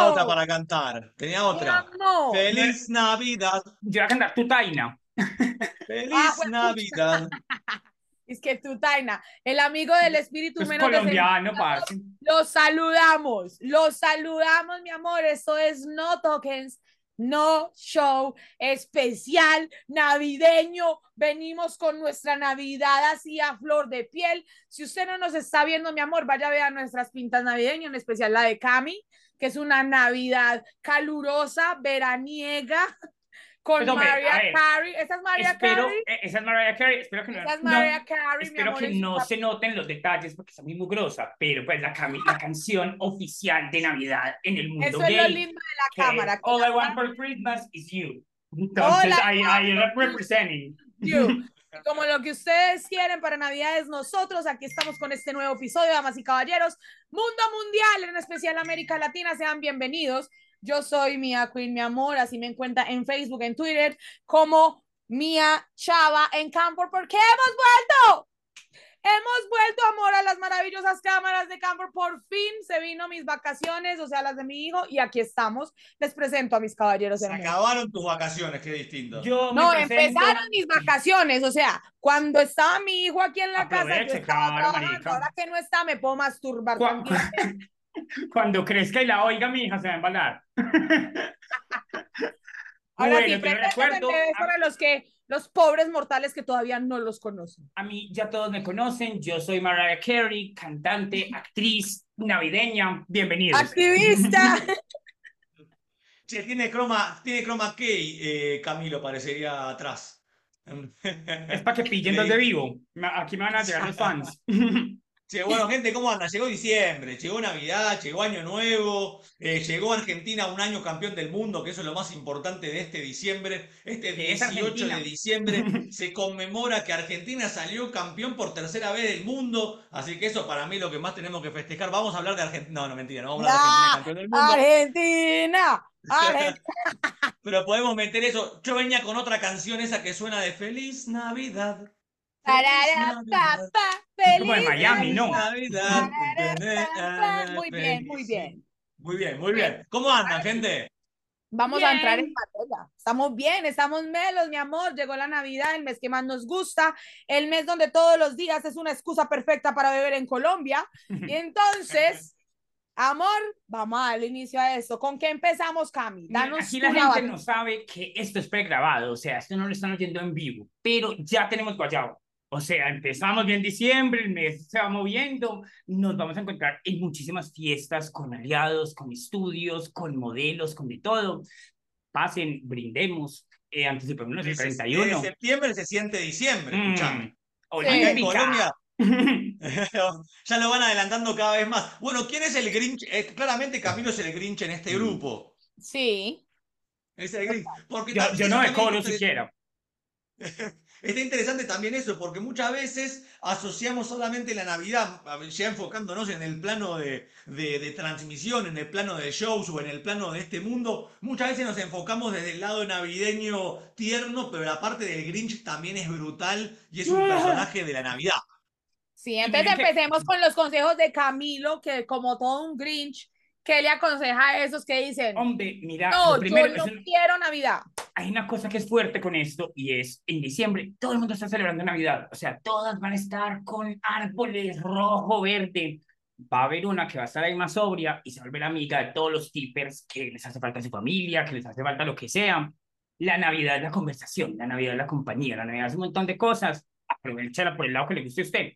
Tenía otra para cantar. Tenía otra. Amor. Feliz Navidad. Yo voy a cantar tu taina. Feliz Ah, bueno. Navidad. Es que tú, Taina, el amigo del espíritu Es menos colombiano, parce. Los saludamos, los saludamos, mi amor. Esto es No Tokens, No Show especial navideño. Venimos con nuestra Navidad así a flor de piel. Si usted no nos está viendo, mi amor, vaya a ver nuestras pintas navideñas, en especial la de Cami, que es una Navidad calurosa, veraniega, con Pues, Mariah Carey. ¿Esa es Mariah Espero, Carey? eh, esa es Mariah Carey, espero que no, es no- Carey, espero amor. que es no se noten los detalles porque está muy mugrosa, pero pues la, la canción oficial de Navidad en el mundo Eso es gay, lo lindo de la cámara. es All I want for Christmas is you. Entonces, ahí, ahí representing. You. Como lo que ustedes quieren para Navidad es nosotros, aquí estamos con este nuevo episodio, damas y caballeros. Mundo mundial, en especial América Latina, sean bienvenidos. Yo soy Mia Queen, mi amor, así me encuentra en Facebook, en Twitter, como Mia Chava en Campo, porque hemos vuelto. Hemos vuelto, amor, a las maravillosas cámaras de Campo. Por fin se vino mis vacaciones, o sea, las de mi hijo, y aquí estamos. Les presento a mis caballeros Se hermosos. acabaron tus vacaciones, qué distinto. Yo No, presento- empezaron mis vacaciones, o sea, cuando estaba mi hijo aquí en la casa, yo Aproveche, estaba claro, ahora que no está, me puedo masturbar Cu- tranquilamente. Cuando crezca y la oiga, mi hija se va a embalar. Ahora Bueno, sí, te recuerdo, para los que, los pobres mortales que todavía no los conocen. A mí ya todos me conocen, yo soy Mariah Carey, cantante, actriz navideña, bienvenidos. Activista. Che, tiene croma, tiene croma key, eh, Camilo, parecería atrás. Es para que pillen donde vivo. Aquí me van a llegar los fans. Che, bueno, gente, ¿cómo anda? Llegó diciembre, llegó Navidad, llegó Año Nuevo, eh, llegó Argentina un año campeón del mundo, que eso es lo más importante de este diciembre. Este Que es 18 Argentina. de diciembre se conmemora que Argentina salió campeón por tercera vez del mundo, así que eso para mí es lo que más tenemos que festejar. Vamos a hablar de Argentina. No, no, mentira, no vamos a hablar de Argentina campeón del mundo. Argentina. Argentina. Pero podemos meter eso. Yo venía con otra canción, esa que suena de Feliz Navidad. Feliz Tarara, papá, Como de feliz Miami, ¿no? Navidad. Muy bien, muy bien. Muy bien, muy bien. ¿Cómo andan, gente? Vamos a entrar en Bien. materia. Estamos bien, estamos melos, mi amor. Llegó la Navidad, el mes que más nos gusta, el mes donde todos los días es una excusa perfecta para beber en Colombia. Y entonces, amor, vamos a darle inicio a esto. ¿Con qué empezamos, Cami? Danos Aquí la gente base. no sabe que esto es pregrabado, o sea, esto no lo están oyendo en vivo, pero ya tenemos guayabo. O sea, empezamos bien diciembre, el mes se va moviendo, nos vamos a encontrar en muchísimas fiestas con aliados, con estudios, con modelos, con de todo. Pasen, brindemos, eh, anticipémonos el Desde- 31. desde septiembre se siente diciembre, Mm, escuchame. En. Colombia ya lo van adelantando cada vez más. Bueno, ¿quién es el Grinch? Eh, claramente Camilo es el Grinch en este Mm. grupo. Sí. Es el Grinch. Porque yo, yo no es inter- siquiera. Está interesante también eso, porque muchas veces asociamos solamente la Navidad, ya enfocándonos en el plano de, de- de transmisión, en el plano de shows o en el plano de este mundo, muchas veces nos enfocamos desde el lado navideño tierno, pero la parte del Grinch también es brutal y es un personaje de la Navidad. Sí, entonces empecemos con los consejos de Camilo, que como todo un Grinch, ¿qué le aconseja a esos que dicen, Hombre, mira, no, lo primero, yo no un- quiero Navidad? hay una cosa que es fuerte con esto y es en diciembre todo el mundo está celebrando Navidad, o sea, todas van a estar con árboles rojo, verde. Va a haber una que va a estar ahí más sobria y se va a volver amiga de todos los tippers que les hace falta su familia, que les hace falta lo que sea. La Navidad es la conversación, la Navidad es la compañía, la Navidad es un montón de cosas. Aprovechala por el lado que le guste a usted.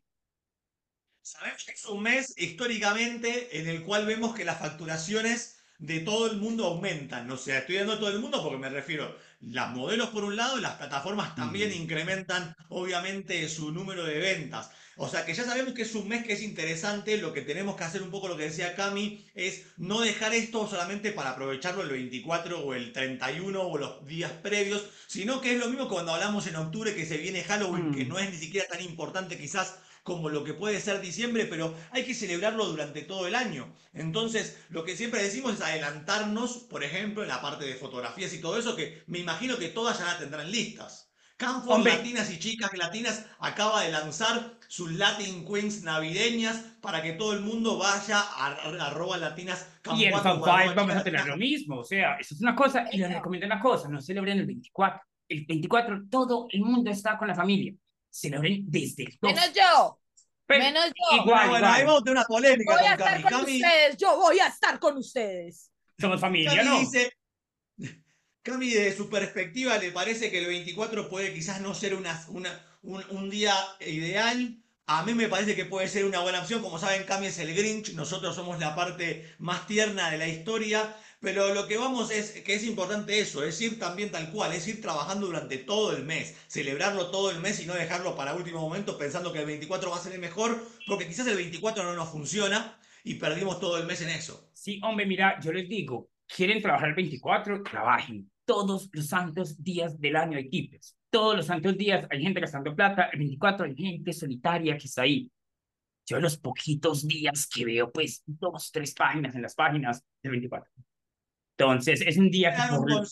Sabemos que es un mes históricamente en el cual vemos que las facturaciones de todo el mundo aumentan. O sea, estoy dando todo el mundo porque me refiero, las modelos por un lado las plataformas también Mm. incrementan obviamente su número de ventas. O sea que ya sabemos que es un mes que es interesante, lo que tenemos que hacer un poco lo que decía Cami es no dejar esto solamente para aprovecharlo el 24 o el 31 o los días previos, sino que es lo mismo cuando hablamos en octubre que se viene Halloween, que Mm. no es ni siquiera tan importante quizás como lo que puede ser diciembre, pero hay que celebrarlo durante todo el año. Entonces, lo que siempre decimos es adelantarnos, por ejemplo, en la parte de fotografías y todo eso, que me imagino que todas ya la tendrán listas. Canfor. Latinas y Chicas Latinas acaba de lanzar sus Latin Queens navideñas para que todo el mundo vaya a, a arroba latinas Y en vamos a tener latinas. lo mismo. O sea, eso es una cosa. Y les recomiendo una cosa: no celebren el 24. El 24, todo el mundo está con la familia. Celebren desde el 2. Menos yo, Pero menos yo. igual, Bueno, bueno, ahí igual. vamos a tener una polémica Voy a con estar Cami. con Cami, ustedes, yo voy a estar con ustedes. Somos familia, Cami ¿no? dice, Cami, desde su perspectiva, le parece que el 24 puede quizás no ser una, una- un, un día ideal. A mí me parece que puede ser una buena opción. Como saben, Cami es el Grinch, nosotros somos la parte más tierna de la historia. Pero lo que vamos es que es importante eso, es ir también tal cual, es ir trabajando durante todo el mes, celebrarlo todo el mes y no dejarlo para último momento pensando que el 24 va a ser el mejor, porque quizás el 24 no nos funciona y perdimos todo el mes en eso. Sí, hombre, mira, yo les digo, quieren trabajar el 24, trabajen. Todos los santos días del año hay tipos. Todos los santos días hay gente gastando plata. El 24 hay gente solitaria que está ahí. Yo los poquitos días que veo, pues, dos, tres páginas en las páginas del 24. Entonces, es un día que por...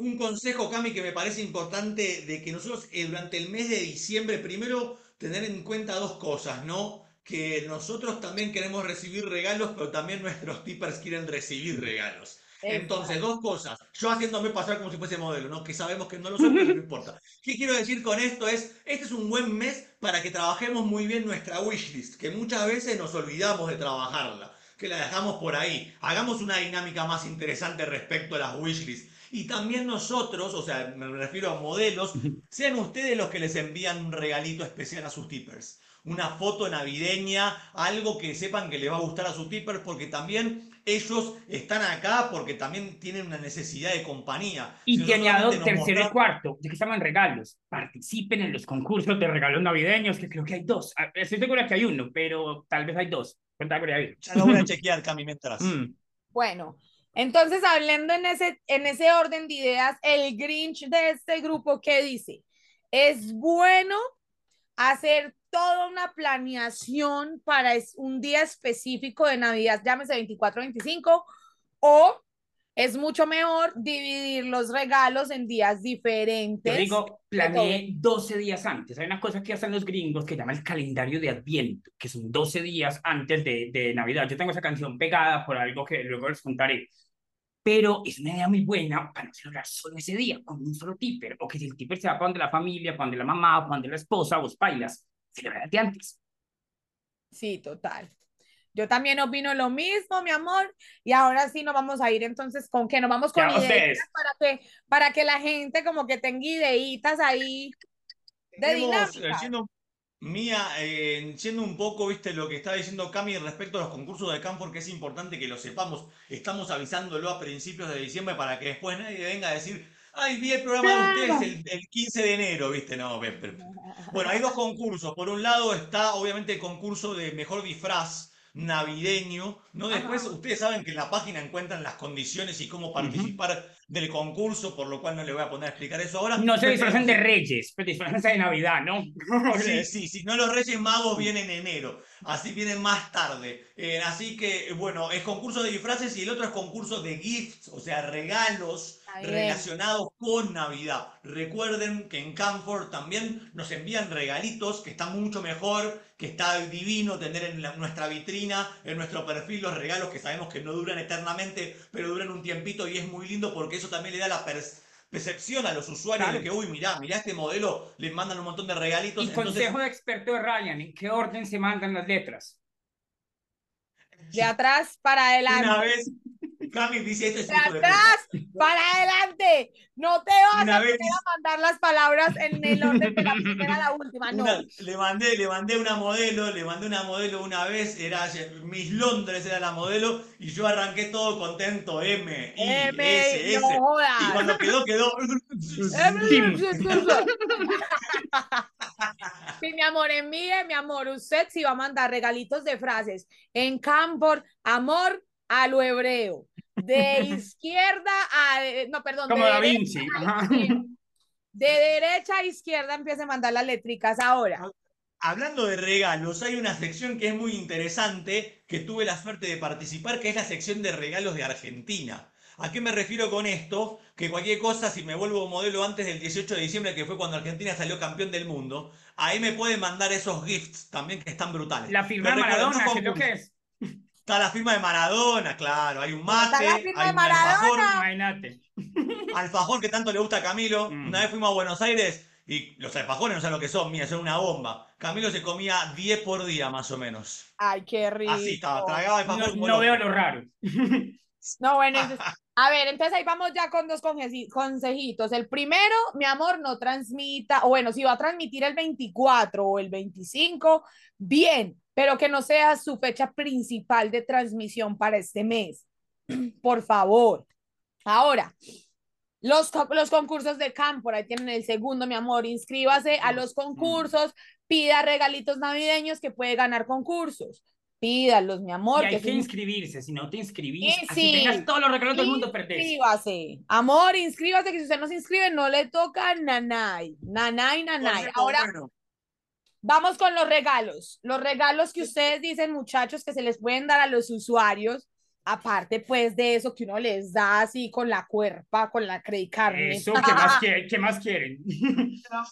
Un consejo, Cami, que me parece importante de que nosotros eh, durante el mes de diciembre, primero tener en cuenta dos cosas, ¿no? Que nosotros también queremos recibir regalos, pero también nuestros tippers quieren recibir regalos. Entonces, dos cosas. Yo haciéndome pasar como si fuese modelo, ¿no? Que sabemos que no lo soy, pero no importa. ¿Qué quiero decir con esto? Es, este es un buen mes para que trabajemos muy bien nuestra wishlist, que muchas veces nos olvidamos de trabajarla, que la dejamos por ahí. Hagamos una dinámica más interesante respecto a las wishlists. Y también nosotros, o sea, me refiero a modelos, sean ustedes los que les envían un regalito especial a sus tippers. Una foto navideña, algo que sepan que le va a gustar a sus tippers, porque también ellos están acá porque también tienen una necesidad de compañía. Y Si te añado tercero y cuarto, ya que estamos en regalos, participen en los concursos de regalos navideños, que creo que hay dos. Ah, Estoy segura que hay uno, pero tal vez hay dos. Cuenta Ya lo voy a chequear, Cami, mientras. Mm. Bueno, entonces hablando en ese, en ese orden de ideas, el Grinch de este grupo, ¿qué dice? Es bueno hacer toda una planeación para es- un día específico de Navidad, llámese 24 25, o es mucho mejor dividir los regalos en días diferentes. Yo digo, planeé 12 días antes. Hay una cosa que hacen los gringos que llama el calendario de Adviento, que son 12 días antes de, de Navidad. Yo tengo esa canción pegada por algo que luego les contaré. Pero es una idea muy buena para no celebrar solo ese día, con un solo tipper. O que si el tipper se va para donde la familia, para donde la mamá, para donde la esposa, vos bailas, celebrate antes. Sí, total. Yo también opino lo mismo, mi amor. Y ahora sí nos vamos a ir entonces con qué nos vamos con Ya, ideas para que para que la gente como que tenga ideitas ahí de Tenemos, dinámica. eh, siendo mía, eh, siendo un poco, viste, lo que está diciendo Cami respecto a los concursos de Canfor, que es importante que lo sepamos. Estamos avisándolo a principios de diciembre para que después nadie venga a decir, ay, vi el programa de ustedes el, el 15 de enero, viste, no. ve- ve- Bueno, hay dos concursos. Por un lado está, obviamente, el concurso de mejor disfraz navideño, ¿no? Después Ajá. ustedes saben que en la página encuentran las condiciones y cómo participar del concurso, por lo cual no le voy a poner a explicar eso ahora. No se disfrazan de reyes, pero disfrazan de Navidad, ¿no? Sí, sí, sí. No, los Reyes Magos vienen en enero. Así vienen más tarde. Eh, así que, bueno, es concurso de disfraces y el otro es concurso de gifts, o sea, regalos. Relacionados con Navidad. Recuerden que en Camford también nos envían regalitos que están mucho mejor, que está divino tener en la- nuestra vitrina, en nuestro perfil, los regalos que sabemos que no duran eternamente, pero duran un tiempito y es muy lindo porque eso también le da la percepción a los usuarios Claro. de que, uy, mirá, mirá este modelo, les mandan un montón de regalitos. Y entonces- consejo de experto de Ryan, ¿en qué orden se mandan las letras? De atrás para Una adelante. vez, Cami dice esto es De hijo de puta. atrás para adelante. No te vas Una a vez a mandar las palabras en el orden de la primera a la última, no. Una- le mandé, le mandé una modelo, le mandé una modelo una vez, era Miss Londres era la modelo, y yo arranqué todo contento, M, I, M, S, S. no Y cuando quedó, quedó. Sí, mi amor, envíe, mi amor, usted sí va a mandar regalitos de frases. En Campor, amor a lo hebreo. De izquierda a... No, perdón. Como de Da Vinci. a ajá. izquierda. De derecha a izquierda empiece a mandar las letricas ahora. Hablando de regalos, hay una sección que es muy interesante, que tuve la suerte de participar, que es la sección de regalos de Argentina. ¿A qué me refiero con esto? Que cualquier cosa, si me vuelvo modelo antes del 18 de diciembre, que fue cuando Argentina salió campeón del mundo, ahí me pueden mandar esos gifts también que están brutales. La firma Maradona, no que es lo que es. Está la firma de Maradona, claro. Hay un mate, Está la firma hay de un Maradona. alfajor, Imagínate. alfajor que tanto le gusta a Camilo. Mm. Una vez fuimos a Buenos Aires y los alfajores no saben lo que son, mira, son una bomba. Camilo se comía 10 por día más o menos. Ay, qué rico. Así estaba, tragaba alfajor No, no veo lo raro. No, bueno, entonces- a ver, entonces ahí vamos ya con dos consejitos. El primero, mi amor, no transmita, o bueno, si va a transmitir el 24 o el 25, bien, pero que no sea su fecha principal de transmisión para este mes. Por favor. Ahora, los, los concursos de campo, ahí tienen el segundo, mi amor, inscríbase a los concursos, pida regalitos navideños que puede ganar concursos. Pídalos, mi amor. Y hay que inscribirse. Si no te inscribís, Y así sí. tengas todos los regalos del mundo, perdés. Inscríbase. Amor, inscríbase, que si usted no se inscribe, no le toca nanay. Nanay, nanay. Ahora bueno. Vamos con los regalos. Los regalos que ustedes dicen, muchachos, que se les pueden dar a los usuarios. Aparte, pues, de eso que uno les da así con la cuerpa, con la credit carne. Eso, ¿qué más, quieren? ¿qué más quieren?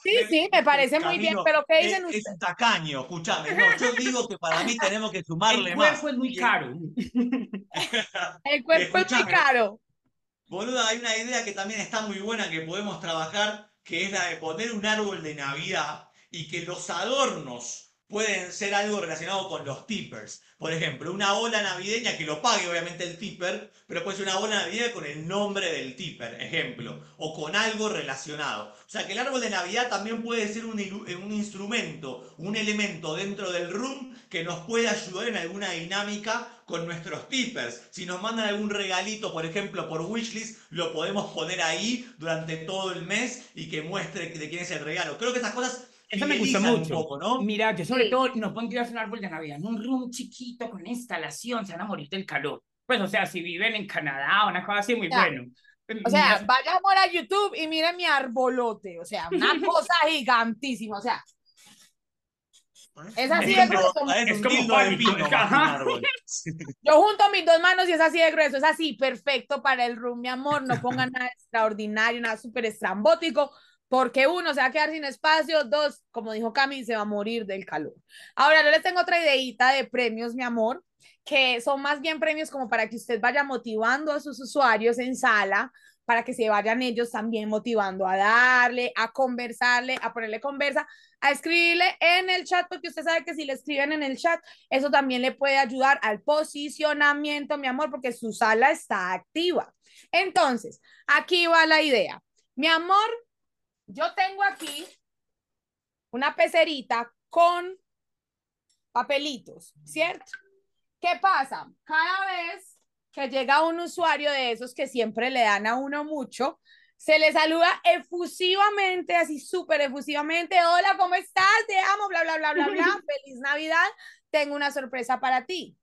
Sí, sí, me parece muy bien, pero ¿qué es, dicen es ustedes? un tacaño, escúchame. No, yo digo que para mí tenemos que sumarle El más. cuerpo es muy caro. El cuerpo es muy caro. Boluda, hay una idea que también está muy buena que podemos trabajar, que es la de poner un árbol de Navidad y que los adornos pueden ser algo relacionado con los tippers. Por ejemplo, una bola navideña que lo pague obviamente el tipper, pero puede ser una bola navideña con el nombre del tipper, ejemplo, o con algo relacionado. O sea que el árbol de Navidad también puede ser un, ilu- un instrumento, un elemento dentro del room que nos puede ayudar en alguna dinámica con nuestros tippers. Si nos mandan algún regalito, por ejemplo, por wishlist, lo podemos poner ahí durante todo el mes y que muestre de quién es el regalo. Creo que esas cosas Eso me fidelizan mucho. un poco, ¿no? Mira, yo sobre Sí. todo no pondrías un árbol de Navidad en un room chiquito con instalación, se van a morir del calor. Pues, o sea, si viven en Canadá o una cosa así, muy Ya. bueno. O sea, Mira, vaya amor a YouTube y miren mi arbolote. O sea, una cosa gigantísima. O sea, es así de Es grueso. es como que árbol. Yo junto mis dos manos y es así de grueso, es así, perfecto para el room, mi amor. No pongan nada extraordinario, nada súper estrambótico, porque uno se va a quedar sin espacio, dos, como dijo Cami, se va a morir del calor. Ahora, yo les tengo otra ideita de premios, mi amor, que son más bien premios como para que usted vaya motivando a sus usuarios en sala, para que se vayan ellos también motivando a darle, a conversarle, a ponerle conversa, a escribirle en el chat, porque usted sabe que si le escriben en el chat, eso también le puede ayudar al posicionamiento, mi amor, porque su sala está activa. Entonces, aquí va la idea. Mi amor, yo tengo aquí una pecerita con papelitos, ¿cierto? ¿Qué pasa? Cada vez que llega un usuario de esos que siempre le dan a uno mucho, se le saluda efusivamente, así súper efusivamente. Hola, ¿cómo estás? Te amo, bla, bla, bla, bla, bla. Feliz Navidad. Tengo una sorpresa para ti.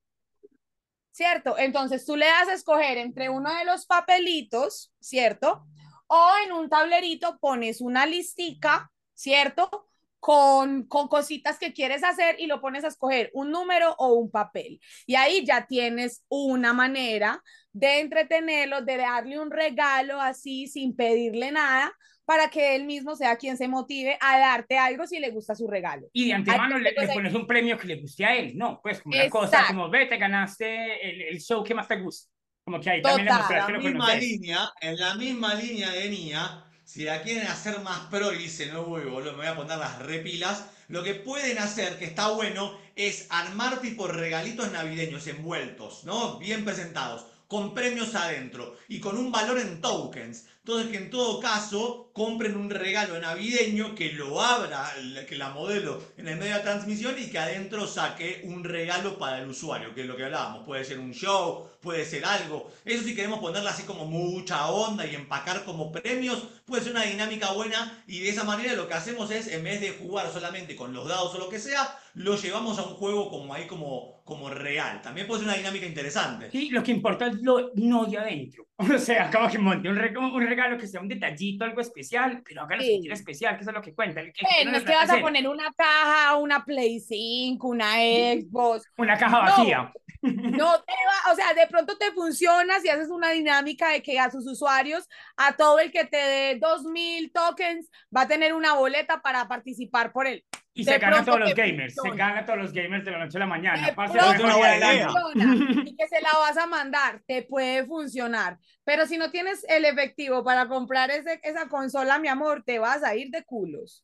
¿Cierto? Entonces tú le das a escoger entre uno de los papelitos, ¿cierto? O en un tablerito pones una listica, ¿cierto? Con, con cositas que quieres hacer y lo pones a escoger un número o un papel. Y ahí ya tienes una manera de entretenerlo, de darle un regalo así sin pedirle nada para que él mismo sea quien se motive a darte algo si le gusta su regalo. y de antemano le, le pones un premio que le guste a él, ¿no? Pues como una cosa, como ve, te ganaste el, el show que más te gusta. Como que ahí también Total. la misma línea, en la misma línea de Nia, si la quieren hacer más pro y dicen, no voy, boludo, me voy a poner las repilas, lo que pueden hacer, que está bueno, es armar tipo regalitos navideños envueltos, ¿no? Bien presentados, con premios adentro y con un valor en tokens. Entonces que en todo caso compren un regalo navideño que lo abra, que la modelo en el medio de la transmisión y que adentro saque un regalo para el usuario, que es lo que hablábamos. Puede ser un show, puede ser algo. Eso si queremos ponerle así como mucha onda y empacar como premios, puede ser una dinámica buena y de esa manera lo que hacemos es, en vez de jugar solamente con los dados o lo que sea, lo llevamos a un juego como ahí como, como real. También puede ser una dinámica interesante. Sí, lo que importa es lo no de adentro. O sea, como que monte un, un regalo que sea un detallito, algo especial, pero hágalo Sí. sentir especial, que eso es lo que cuenta. El que- Eh, no no es que vas a poner una caja, una Play 5, una Xbox. Una caja No. vacía. No te va, o sea, de pronto te funciona si haces una dinámica de que a sus usuarios, a todo el que te dé 2000 tokens, va a tener una boleta para participar por él. Y se gana a todos los gamers. Se gana a todos los gamers de la noche a la mañana. De Parce, pronto funciona y que se la vas a mandar, te puede funcionar. Pero si no tienes el efectivo para comprar ese, esa consola, mi amor, te vas a ir de culos.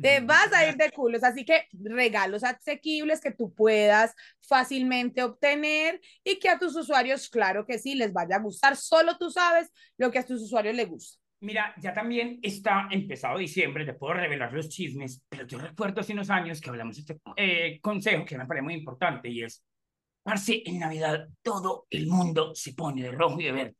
Te vas a ir de culos, así que regalos asequibles que tú puedas fácilmente obtener y que a tus usuarios, claro que sí, les vaya a gustar. Solo tú sabes lo que a tus usuarios les gusta. Mira, ya también está empezado diciembre, te puedo revelar los chismes, pero yo recuerdo hace unos años que hablamos de este eh, consejo que me parece muy importante y es, parce, en Navidad todo el mundo se pone de rojo y de verde.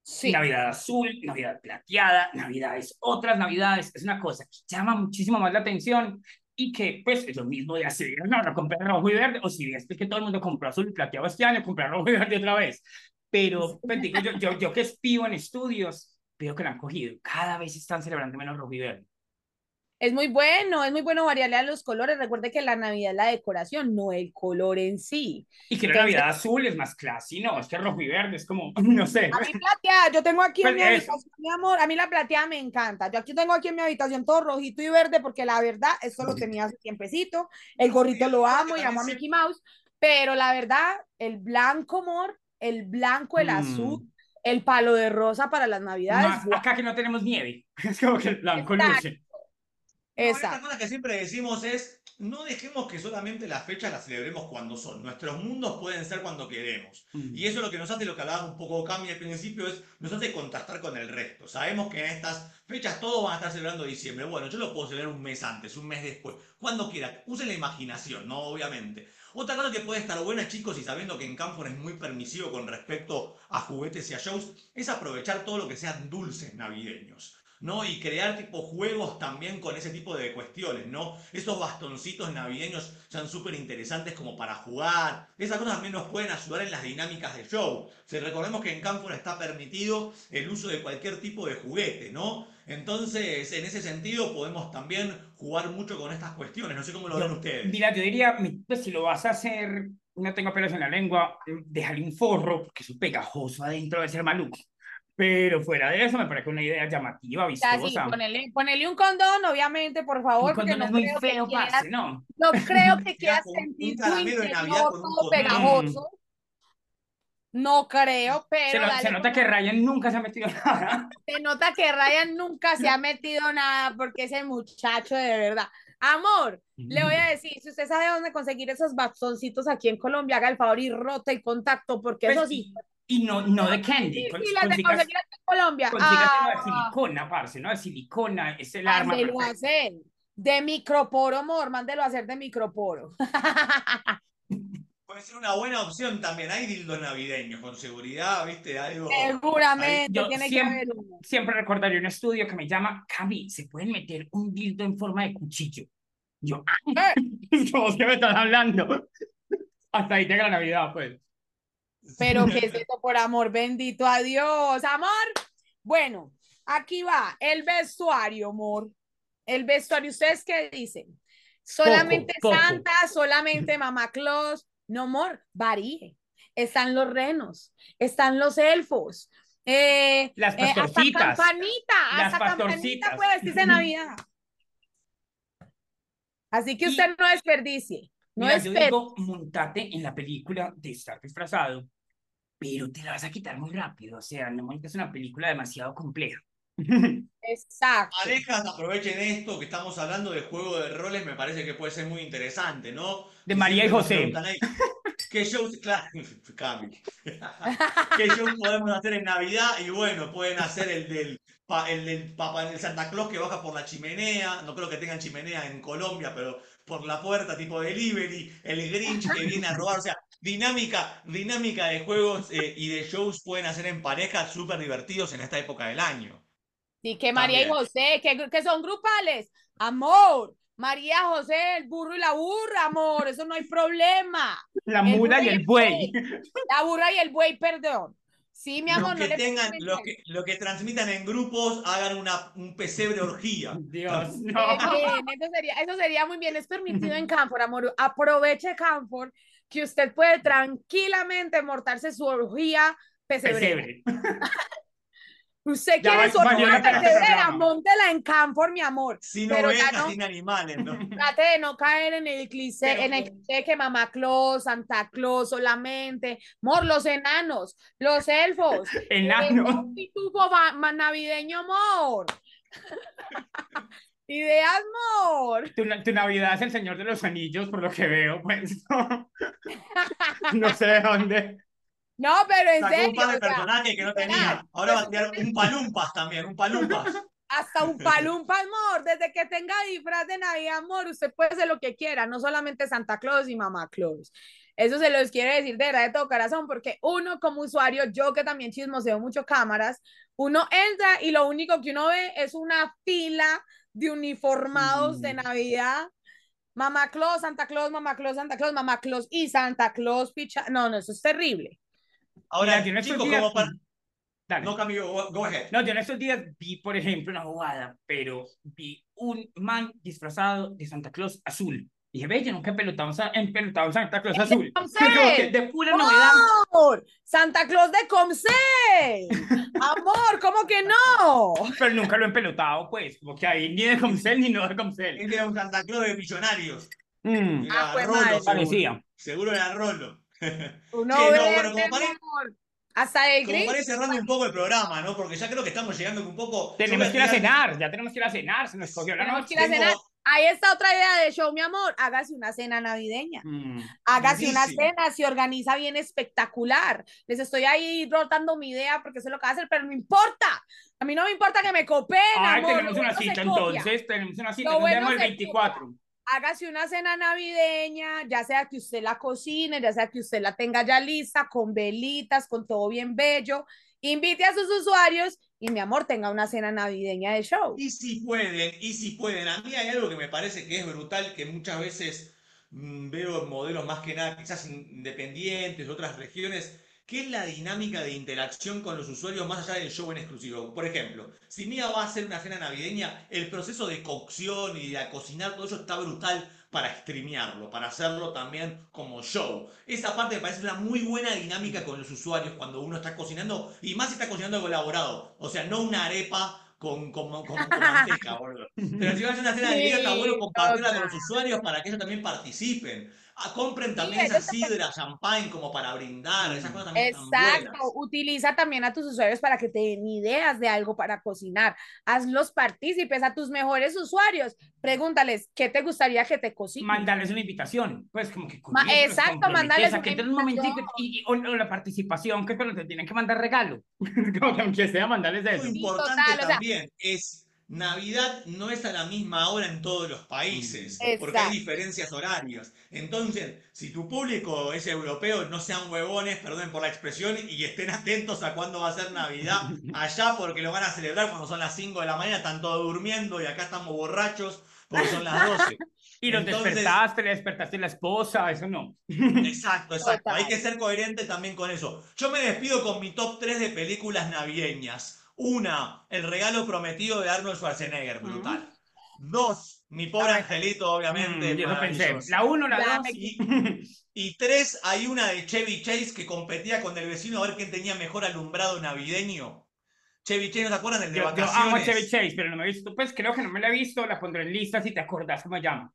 Sí. Navidad azul, Navidad plateada, Navidades, otras Navidades, es una cosa que llama muchísimo más la atención y que pues es lo mismo de hacer, no, no compré rojo y verde, o si ves que todo el mundo compró azul y plateado este año, comprar rojo y verde otra vez. Pero pues, digo, yo, yo, yo que espío en estudios, veo que lo han cogido, cada vez están celebrando menos rojo y verde. Es muy bueno, es muy bueno variarle a los colores. Recuerde que la Navidad es la decoración, no el color en sí. Y que la Entonces- Navidad azul es más classy, no, es que rojo y verde es como, no sé. A mí plateada, yo tengo aquí en Pues mi eso. habitación, mi amor, a mí la plateada me encanta. Yo aquí tengo aquí en mi habitación todo rojito y verde porque la verdad, esto lo tenía hace tiempecito. El gorrito lo amo y amo a Mickey Mouse, pero la verdad, el blanco, amor, el blanco, el Mm. azul, el palo de rosa para las navidades. Acá que no tenemos nieve, es como que el blanco Exacto. luce. No, Exacto. cosa que siempre decimos es, no dejemos que solamente las fechas las celebremos cuando son. Nuestros mundos pueden ser cuando queremos. Mm. Y eso es lo que nos hace, lo que hablaba un poco Cami al principio, es nos hace contrastar con el resto. Sabemos que en estas fechas todos van a estar celebrando diciembre. Bueno, yo lo puedo celebrar un mes antes, un mes después, cuando quiera. Usen la imaginación, ¿no? Obviamente. Otra cosa que puede estar buena, chicos, y sabiendo que en Campo es muy permisivo con respecto a juguetes y a shows, es aprovechar todo lo que sean dulces navideños. ¿no? Y crear tipo juegos también con ese tipo de cuestiones, ¿no? Esos bastoncitos navideños son súper interesantes como para jugar. Esas cosas también nos pueden ayudar en las dinámicas del show. Si recordemos que en Campo está permitido el uso de cualquier tipo de juguete, ¿no? Entonces, en ese sentido, podemos también jugar mucho con estas cuestiones. No sé cómo lo ven ustedes. Mira, yo diría, pues si lo vas a hacer, no tengo pelos en la lengua, déjale un forro, porque eso pegajoso adentro debe ser maluco. Pero fuera de eso, me parece una idea llamativa, O sea, sí, vistosa. ponele, ponele un condón, obviamente, por favor, Un porque no es muy creo que feo, quieras, parce, ¿no? no creo que quieras sentir tu de interior todo pegajoso. No creo, Se, pero no- dale se nota que Ryan nunca se ha metido nada. se nota que Ryan nunca se ha metido nada porque ese muchacho de verdad. Amor, le voy a decir, si usted sabe dónde conseguir esos bastoncitos aquí en Colombia, haga el favor y rote el contacto, porque Pues, eso sí. Y no, no de candy. Sí, con- sí, las de conseguir aquí en Colombia. consígatelo de Ah, silicona, parce, ¿no? De silicona, es el arma mándelo a hacer. De microporo, amor, mándelo a hacer de microporo. Puede ser una buena opción también. Hay dildos navideños, con seguridad, ¿viste? Algo. Seguramente Yo tiene que siempre- haber uno. Siempre recordaré un estudio que me llama, Cami, ¿se pueden meter un dildo en forma de cuchillo? Yo, ¡ah! ¿Cómo que me están hablando? Hasta ahí llega la Navidad, pues. Pero qué es eso, por amor, bendito a Dios, amor. Bueno, aquí va el vestuario, amor. El vestuario, ¿ustedes qué dicen? Solamente poco. Santa, solamente Mamá Claus. No, amor, varíe. Están los renos, están los elfos. Eh, Las eh, hasta pastorcitas. campanita, Las hasta campanita pastorcitas. puede vestirse de Navidad. Así que Y- usted no desperdicie, no Mira, yo desperdicie. digo, montate en la película de estar disfrazado, pero te la vas a quitar muy rápido. O sea, no montes una película demasiado compleja. Exacto. Parejas, aprovechen esto que estamos hablando de juego de roles, me parece que puede ser muy interesante, ¿no? De María y José. ¿Qué shows, claro, Cami. ¿Qué shows podemos hacer en Navidad? Y bueno, pueden hacer el del, el del el Santa Claus que baja por la chimenea, no creo que tengan chimenea en Colombia, pero por la puerta tipo delivery, el Grinch que viene a robar, o sea, dinámica, dinámica de juegos eh, y de shows pueden hacer en pareja súper divertidos en esta época del año. Sí, que María y. José, que, que son grupales. Amor, María José, el burro y la burra, amor, eso no hay problema. La El muda y buey, el buey. La burra y el buey, perdón. Sí, mi amor, Los no que le tengan, los que, los que transmitan en grupos, hagan una, un pesebre orgía. Dios, no. bien, eso sería, eso sería muy bien. Es permitido en Canfor, amor. Aproveche Canfor, que usted puede tranquilamente mortarse su orgía pesebrera. Pesebre. Usted quiere valió la móntela en Canfor, mi amor. Pero ya ovejas, no. sin animales, ¿no? Trate de no caer en el cliché, Pero- en el cliché que Mamá Claus, Santa Claus solamente. Amor, los enanos, los elfos. Enano. Un pitufo navideño, amor. Ideas, amor. Tu, tu Navidad es el Señor de los Anillos, por lo que veo, pues. No sé de dónde. No, pero en Sacó serio. un par de o sea, personajes que no tenía. Ahora va a tirar un palumpas también, un palumpas. hasta un palumpa, amor. Desde que tenga disfraz de Navidad, amor, usted puede hacer lo que quiera, no solamente Santa Claus y Mamá Claus. Eso se los quiere decir de verdad de todo corazón, porque uno como usuario, yo que también chismoseo mucho cámaras, uno entra y lo único que uno ve es una fila de uniformados de Mm. Navidad. Mamá Claus, Santa Claus, Mamá Claus, Santa Claus, Mamá Claus y Santa Claus, picha. No, no, eso es terrible. Ahora, en estos chicos, días- como para... Dale. No, Camilo, go, ahead. No, yo en estos días vi, por ejemplo, una bobada, pero vi un man disfrazado de Santa Claus azul. Dije, ve, yo nunca he pelotado, he pelotado Santa Claus azul. Comsel. Que de pura novedad. Amor, Santa Claus de Comsel. Amor, ¿cómo que no? Pero nunca lo he pelotado, pues. Como que ahí ni de Comcel ni no de Comcel. Este era un Santa Claus de millonarios. Mm, Ah, pues, Rolo, seguro. parecía. Seguro era Rolo. Uno Sí, no, bueno, como amor, hasta el Como gris. parece cerrando un poco el programa, ¿no? Porque ya creo que estamos llegando un poco. Tenemos que ir a cenar, ya tenemos que ir a cenar, se nos cogió la Tenemos noche. que ir Tengo- cenar. Ahí está otra idea de show, mi amor. Hágase una cena navideña. Mm. Hágase una cena, se organiza bien espectacular. Les estoy ahí rotando mi idea porque eso es lo que va a hacer, pero no importa. A mí no me importa que me copien, Ay, amor. tenemos una cita copia. entonces, tenemos una cita, bueno el se 24. Hágase una cena navideña, ya sea que usted la cocine, ya sea que usted la tenga ya lista, con velitas, con todo bien bello. Invite a sus usuarios y mi amor tenga una cena navideña de show. Y si pueden, y si pueden. A mí hay algo que me parece que es brutal, que muchas veces mm, veo modelos más que nada, quizás independientes, de otras regiones, que es la dinámica de interacción con los usuarios más allá del show en exclusivo. Por ejemplo, si Mía va a hacer una cena navideña, el proceso de cocción y de cocinar, todo eso está brutal para streamearlo, para hacerlo también como show. Esa parte me parece una muy buena dinámica con los usuarios cuando uno está cocinando, y más si está cocinando algo elaborado. O sea, no una arepa con, con, con, con manteca, boludo. Pero si vas a hacer una cena de vida, está bueno compartirla con los usuarios para que ellos también participen. Ah, compren también eso esa sidra, champán como para brindar, esas cosas también Exacto, buenas. utiliza también a tus usuarios para que te den ideas de algo para cocinar. Hazlos partícipes a tus mejores usuarios. Pregúntales, ¿qué te gustaría que te cocine? Mandarles una invitación, pues como que los exacto, comprometes mandarles a que una entren un momentico invitación. y, y- o, o la participación, que es cuando te tienen que mandar regalo. como que aunque sea mandarles Lo eso. Sí, importante total, o sea- también es Navidad no es a la misma hora en todos los países, porque hay diferencias horarias. Entonces, si tu público es europeo, no sean huevones, perdón por la expresión, y estén atentos a cuándo va a ser Navidad allá, porque lo van a celebrar cuando son las 5 de la mañana, están todos durmiendo y acá estamos borrachos porque son las 12. Y los Entonces- despertaste, le despertaste la esposa, eso no. Exacto, exacto. Hay que ser coherente también con eso. Yo me despido con mi top 3 de películas navideñas. Una, El regalo prometido de Arnold Schwarzenegger, brutal. Dos, Mi pobre Ah, angelito, obviamente. Mm, yo lo pensé. La uno, la Ya dos. me- Y, y tres, hay una de Chevy Chase que competía con el vecino a ver quién tenía mejor alumbrado navideño. Chevy Chase, ¿no se acuerdan? El de Yo, yo vacaciones. amo a Chevy Chase, pero no me he visto. Pues creo que no me la he visto. La pondré en lista si te acordás cómo se llama.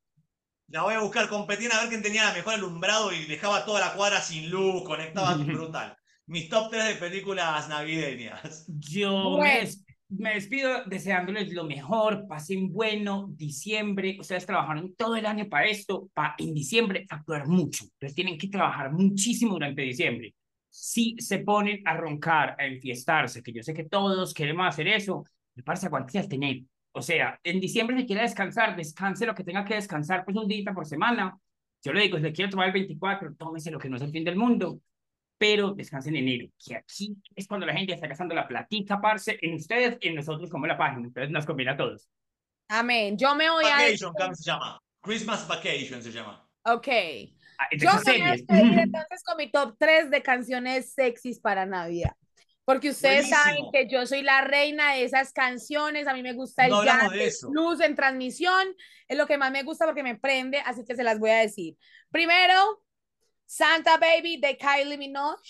La voy a buscar, competían a ver quién tenía la mejor alumbrado y dejaba toda la cuadra sin luz, conectaba brutal. Mis top 3 de películas navideñas. Yo Bueno. me, des- me despido deseándoles lo mejor, pasen bueno, diciembre, ustedes trabajaron todo el año para esto, para en diciembre actuar mucho, entonces tienen que trabajar muchísimo durante diciembre. Si se ponen a roncar, a enfiestarse, que yo sé que todos queremos hacer eso, me parece al tener. O sea, en diciembre si quiere descansar, descanse lo que tenga que descansar, pues un día por semana. Yo le digo, si le quiero tomar el 24, tómese lo que no es el fin del mundo pero descansen en enero, que aquí es cuando la gente está gastando la platica, parce, en ustedes y en nosotros como la página, entonces nos conviene a todos. Amén. Yo me voy a Vacation, ¿cómo se llama? Christmas Vacation se llama. Ok. Ah, Yo me voy a despedir entonces con mi top 3 de canciones sexys para Navidad. Porque ustedes saben Buenísimo. que yo soy la reina de esas canciones. A mí me gusta el No jazz, de el eso. blues en transmisión. Es lo que más me gusta porque me prende, así que se las voy a decir. Primero, Santa Baby de Kylie Minogue.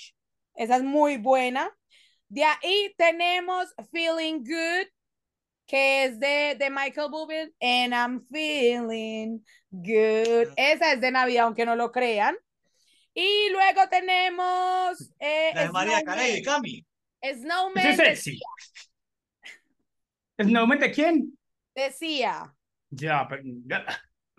Esa es muy buena. De ahí tenemos Feeling Good, que es de, de Michael Bublé, and I'm feeling good. Esa es de Navidad, aunque no lo crean. Y luego tenemos eh, La de María. Carey de Cami. Snowman es sexy. ¿Snowman de quién? decía, Ya, pero, ya,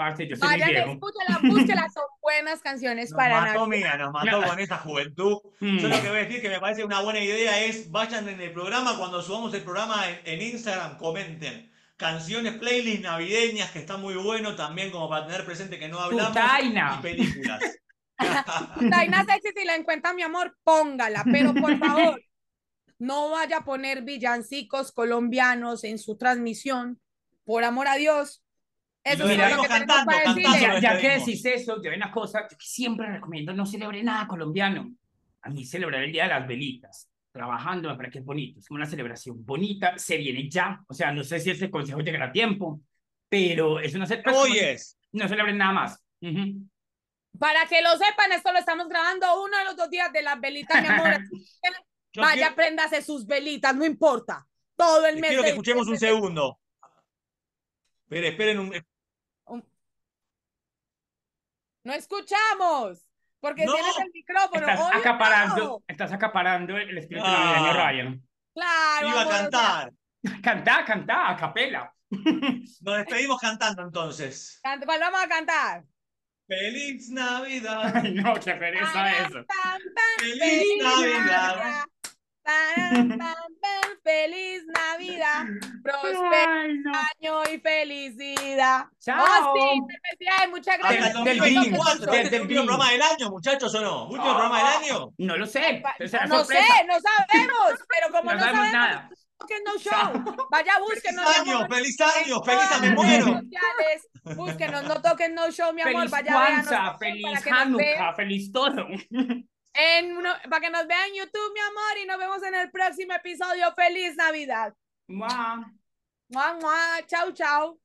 parce, yo soy vayan, viejo. escúchenlas, búsquenlas, son buenas canciones Nos para mató, Navidad. mira, nos mató con esa juventud. Mm. Yo lo que voy a decir que me parece una buena idea es vayan en el programa, cuando subamos el programa en, en Instagram, comenten canciones, playlists navideñas que están muy bueno también como para tener presente que no hablamos Putaina. y películas. Taina Sexy, si la encuentra mi amor, póngala, pero por favor, no vaya a poner villancicos colombianos en su transmisión, por amor a Dios. Eso es lo que cantando, para cantando. decirle. Ya, que decís eso, yo hay una cosa que siempre recomiendo, no celebre nada colombiano. A mí celebrar el Día de las Velitas, trabajando, me parece que es bonito, es una celebración bonita, se viene ya, o sea, no sé si este consejo llegará a tiempo, pero es una celebración. Hoy es. No celebren nada más. Para que lo sepan, esto lo estamos grabando uno de los dos días de las velitas, mi amor. Yo Vaya, quiero, préndase sus velitas, no importa. Todo el mes. quiero que de escuchemos un segundo. Esperen, esperen un... No escuchamos. Porque No. tienes el micrófono. Estás Obvio, acaparando, no. estás acaparando el espíritu Ah. navideño, Ryan. Claro. Iba a amor, cantar. Cantá, cantá, a capela. Nos despedimos cantando entonces. ¿Cuál vamos a cantar? Feliz Navidad. Ay, no, qué pereza eso. Feliz Navidad. Feliz Navidad. Prospero Ay, no. año y felicidad. Chao. Oh, sí, felicidades, muchas Hasta gracias. el Del- del 2024. Grinch, ¿Este es del el último Grinch. programa del año, muchachos, o no? ¿Último programa del año? No lo sé. No sé, no sabemos, pero como No no, sabemos sabemos, nada. busquen no show. Vaya, búsquenos. ¡Feliz año! ¡Feliz año! ¡Feliz todas a me muero! Búsquenos, no toquen no show, mi amor. Feliz Vaya, Kwanzaa, feliz Hanukkah, feliz todo. En uno- para que nos vean en YouTube, mi amor, y nos vemos en el próximo episodio. ¡Feliz Navidad! Mua. ¡Mua, mua! ¡Chao, chao!